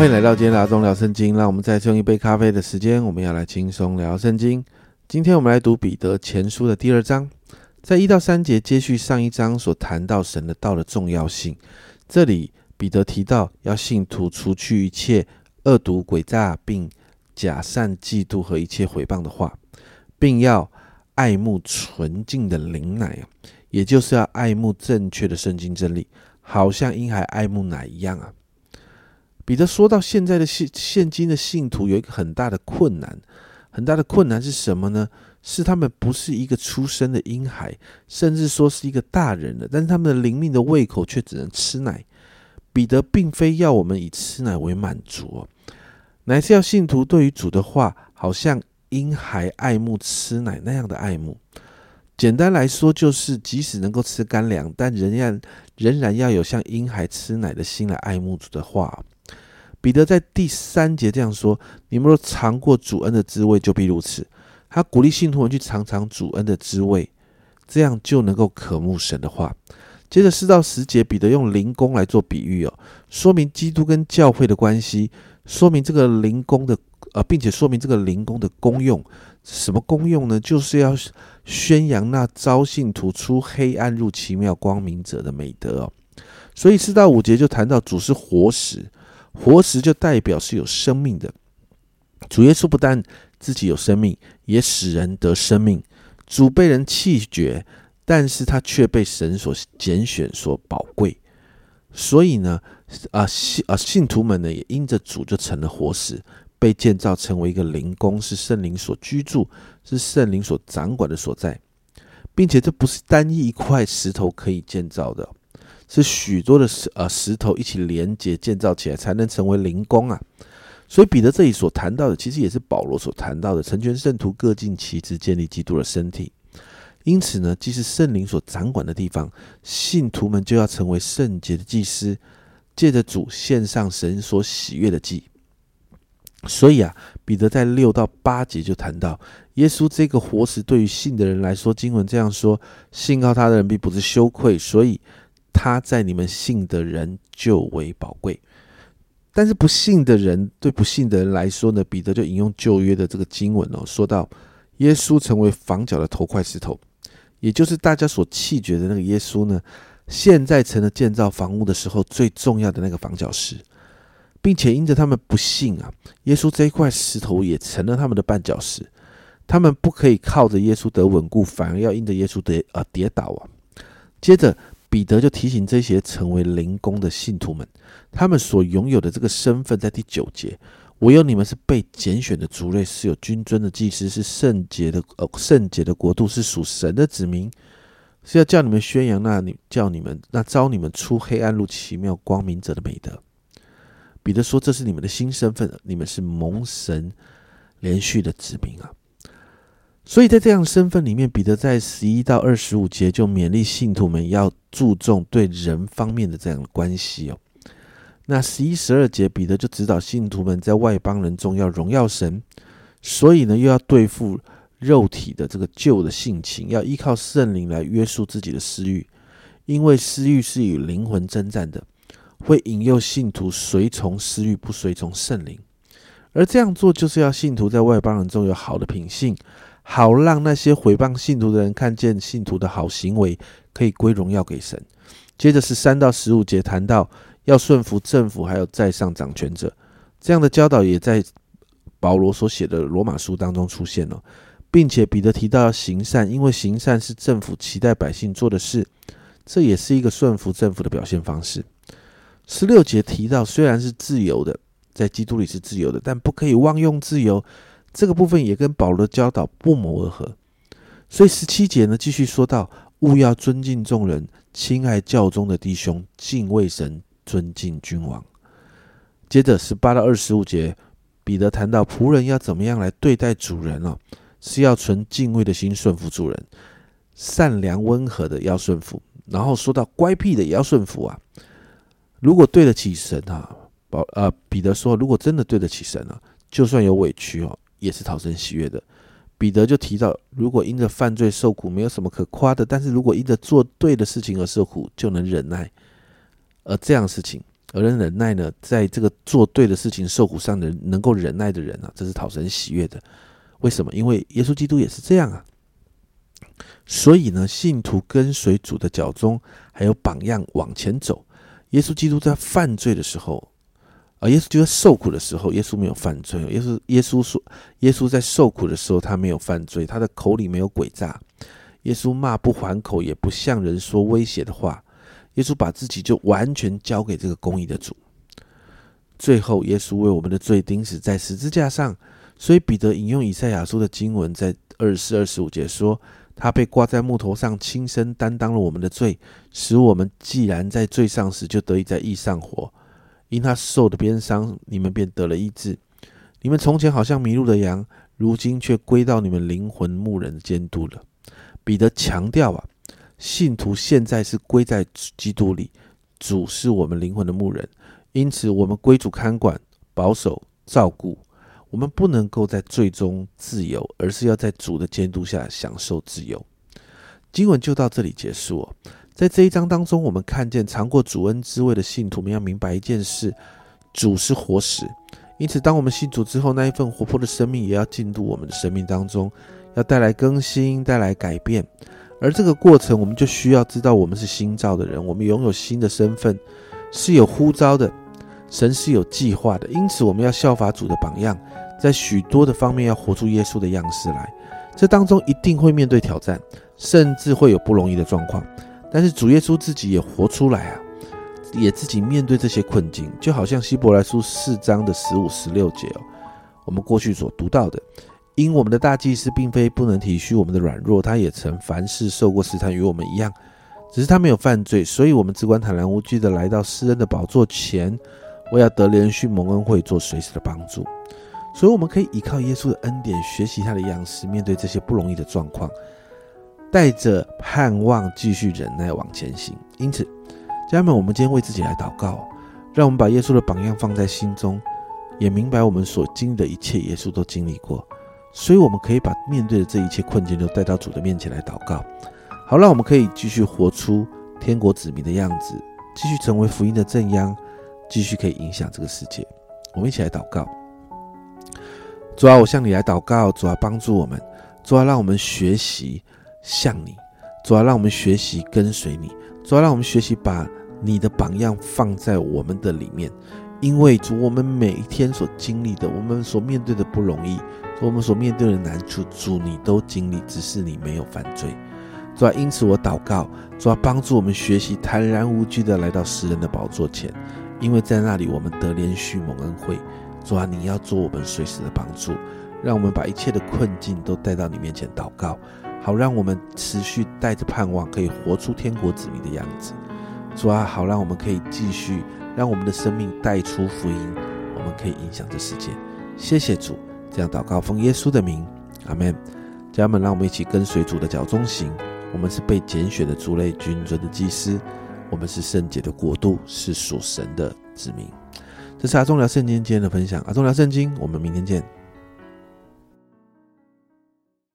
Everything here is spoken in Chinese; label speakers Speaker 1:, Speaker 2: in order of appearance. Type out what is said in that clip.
Speaker 1: 欢迎来到今天的阿忠聊圣经。让我们再用一杯咖啡的时间，我们要来轻松聊圣经。今天我们来读彼得前书的第二章，在一到三节接续上一章所谈到神的道的重要性。这里彼得提到要信徒除去一切恶毒诡诈，并假善嫉妒和一切毁谤的话，并要爱慕纯净的灵奶也就是要爱慕正确的圣经真理，好像婴孩爱慕奶一样啊。彼得说到，现在的现现今的信徒有一个很大的困难，很大的困难是什么呢？是他们不是一个出生的婴孩，甚至说是一个大人了，但是他们的灵命的胃口却只能吃奶。彼得并非要我们以吃奶为满足，乃是要信徒对于主的话，好像婴孩爱慕吃奶那样的爱慕。简单来说，就是即使能够吃干粮，但仍然仍然要有像婴孩吃奶的心来爱慕主的话。彼得在第三节这样说：“你们若尝过主恩的滋味，就必如此。”他鼓励信徒们去尝尝主恩的滋味，这样就能够渴慕神的话。接着四到十节，彼得用灵工来做比喻哦，说明基督跟教会的关系，说明这个灵工的呃，并且说明这个灵工的功用。什么功用呢？就是要宣扬那招信徒出黑暗入奇妙光明者的美德哦。所以四到五节就谈到主是活石。活石就代表是有生命的。主耶稣不但自己有生命，也使人得生命。主被人弃绝，但是他却被神所拣选、所宝贵。所以呢，啊信啊信徒们呢，也因着主就成了活石，被建造成为一个灵宫，是圣灵所居住，是圣灵所掌管的所在，并且这不是单一一块石头可以建造的。是许多的石呃石头一起连接建造起来，才能成为灵宫啊。所以彼得这里所谈到的，其实也是保罗所谈到的，成全圣徒各尽其职，建立基督的身体。因此呢，既是圣灵所掌管的地方，信徒们就要成为圣洁的祭司，借着主献上神所喜悦的祭。所以啊，彼得在六到八节就谈到，耶稣这个活石对于信的人来说，经文这样说：信靠他的人并不是羞愧。所以。他在你们信的人就为宝贵，但是不信的人对不信的人来说呢？彼得就引用旧约的这个经文哦，说到耶稣成为房角的头块石头，也就是大家所弃绝的那个耶稣呢，现在成了建造房屋的时候最重要的那个房角石，并且因着他们不信啊，耶稣这一块石头也成了他们的绊脚石，他们不可以靠着耶稣得稳固，反而要因着耶稣得而跌倒啊。接着。彼得就提醒这些成为灵工的信徒们，他们所拥有的这个身份，在第九节，唯有你们是被拣选的族类，是有君尊的祭司，是圣洁的呃圣洁的国度，是属神的子民，是要叫你们宣扬那你叫你们那招你们出黑暗入奇妙光明者的美德。彼得说，这是你们的新身份，你们是蒙神连续的子民啊。所以在这样身份里面，彼得在十一到二十五节就勉励信徒们要注重对人方面的这样的关系哦。那十一、十二节，彼得就指导信徒们在外邦人中要荣耀神，所以呢，又要对付肉体的这个旧的性情，要依靠圣灵来约束自己的私欲，因为私欲是与灵魂征战的，会引诱信徒随从私欲，不随从圣灵。而这样做，就是要信徒在外邦人中有好的品性。好让那些毁谤信徒的人看见信徒的好行为，可以归荣耀给神。接着是三到十五节谈到要顺服政府，还有在上掌权者，这样的教导也在保罗所写的罗马书当中出现了，并且彼得提到要行善，因为行善是政府期待百姓做的事，这也是一个顺服政府的表现方式。十六节提到虽然是自由的，在基督里是自由的，但不可以妄用自由。这个部分也跟保罗的教导不谋而合，所以十七节呢继续说到：勿要尊敬众人，亲爱教中的弟兄，敬畏神，尊敬君王。接着十八到二十五节，彼得谈到仆人要怎么样来对待主人哦，是要存敬畏的心顺服主人，善良温和的要顺服。然后说到乖僻的也要顺服啊。如果对得起神啊，保呃彼得说，如果真的对得起神啊，就算有委屈哦。也是讨神喜悦的。彼得就提到，如果因着犯罪受苦，没有什么可夸的；但是如果因着做对的事情而受苦，就能忍耐。而这样事情而能忍耐呢，在这个做对的事情受苦上的人，能够忍耐的人啊，这是讨神喜悦的。为什么？因为耶稣基督也是这样啊。所以呢，信徒跟随主的脚中，还有榜样往前走。耶稣基督在犯罪的时候，啊，耶稣就在受苦的时候，耶稣没有犯罪。耶稣耶稣说，耶稣在受苦的时候，他没有犯罪，他的口里没有诡诈。耶稣骂不还口，也不向人说威胁的话。耶稣把自己就完全交给这个公义的主。最后，耶稣为我们的罪钉死在十字架上。所以彼得引用以赛亚书的经文，在二十四、二十五节说。他被挂在木头上，亲身担当了我们的罪，使我们既然在罪上时，就得以在义上活。因他受的鞭伤，你们便得了医治。你们从前好像迷路的羊，如今却归到你们灵魂牧人的监督了。彼得强调啊，信徒现在是归在基督里，主是我们灵魂的牧人，因此我们归主看管、保守、照顾。我们不能够在最终自由，而是要在主的监督下享受自由。经文就到这里结束。在这一章当中，我们看见尝过主恩滋味的信徒们要明白一件事：主是活石。因此，当我们信主之后，那一份活泼的生命也要进入我们的生命当中，要带来更新，带来改变。而这个过程，我们就需要知道，我们是新造的人，我们拥有新的身份，是有呼召的。神是有计划的，因此我们要效法主的榜样。在许多的方面要活出耶稣的样式来，这当中一定会面对挑战，甚至会有不容易的状况。但是主耶稣自己也活出来啊，也自己面对这些困境，就好像希伯来书四章的十五、十六节哦，我们过去所读到的，因我们的大祭司并非不能体恤我们的软弱，他也曾凡事受过试探，与我们一样，只是他没有犯罪，所以我们只管坦然无惧的来到施恩的宝座前，为要得连续蒙恩惠，做随时的帮助。所以我们可以依靠耶稣的恩典，学习他的样式，面对这些不容易的状况，带着盼望继续忍耐往前行。因此，家人们，我们今天为自己来祷告，让我们把耶稣的榜样放在心中，也明白我们所经历的一切，耶稣都经历过。所以，我们可以把面对的这一切困境都带到主的面前来祷告。好，让我们可以继续活出天国子民的样子，继续成为福音的正央，继续可以影响这个世界。我们一起来祷告。主啊，我向你来祷告，主啊，帮助我们，主啊，让我们学习向你，主啊，让我们学习跟随你，主啊，让我们学习把你的榜样放在我们的里面，因为主，我们每一天所经历的，我们所面对的不容易，我们所面对的难处，主你都经历，只是你没有犯罪，主啊，因此我祷告，主啊，帮助我们学习坦然无惧的来到诗人的宝座前，因为在那里我们得连续蒙恩惠。主啊，你要做我们随时的帮助，让我们把一切的困境都带到你面前祷告，好让我们持续带着盼望，可以活出天国子民的样子。主啊，好让我们可以继续让我们的生命带出福音，我们可以影响这世界。谢谢主，这样祷告奉耶稣的名，阿门。家人们，让我们一起跟随主的脚中行。我们是被拣选的族类，君尊的祭司，我们是圣洁的国度，是属神的子民。这是阿忠聊圣经今天的分享，阿忠聊圣经，我们明天见。